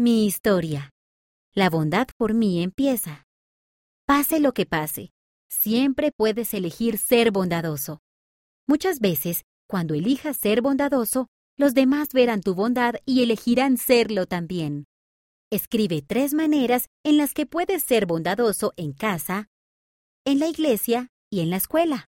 Mi historia. La bondad por mí empieza. Pase lo que pase, siempre puedes elegir ser bondadoso. Muchas veces, cuando elijas ser bondadoso, los demás verán tu bondad y elegirán serlo también. Escribe tres maneras en las que puedes ser bondadoso en casa, en la iglesia y en la escuela.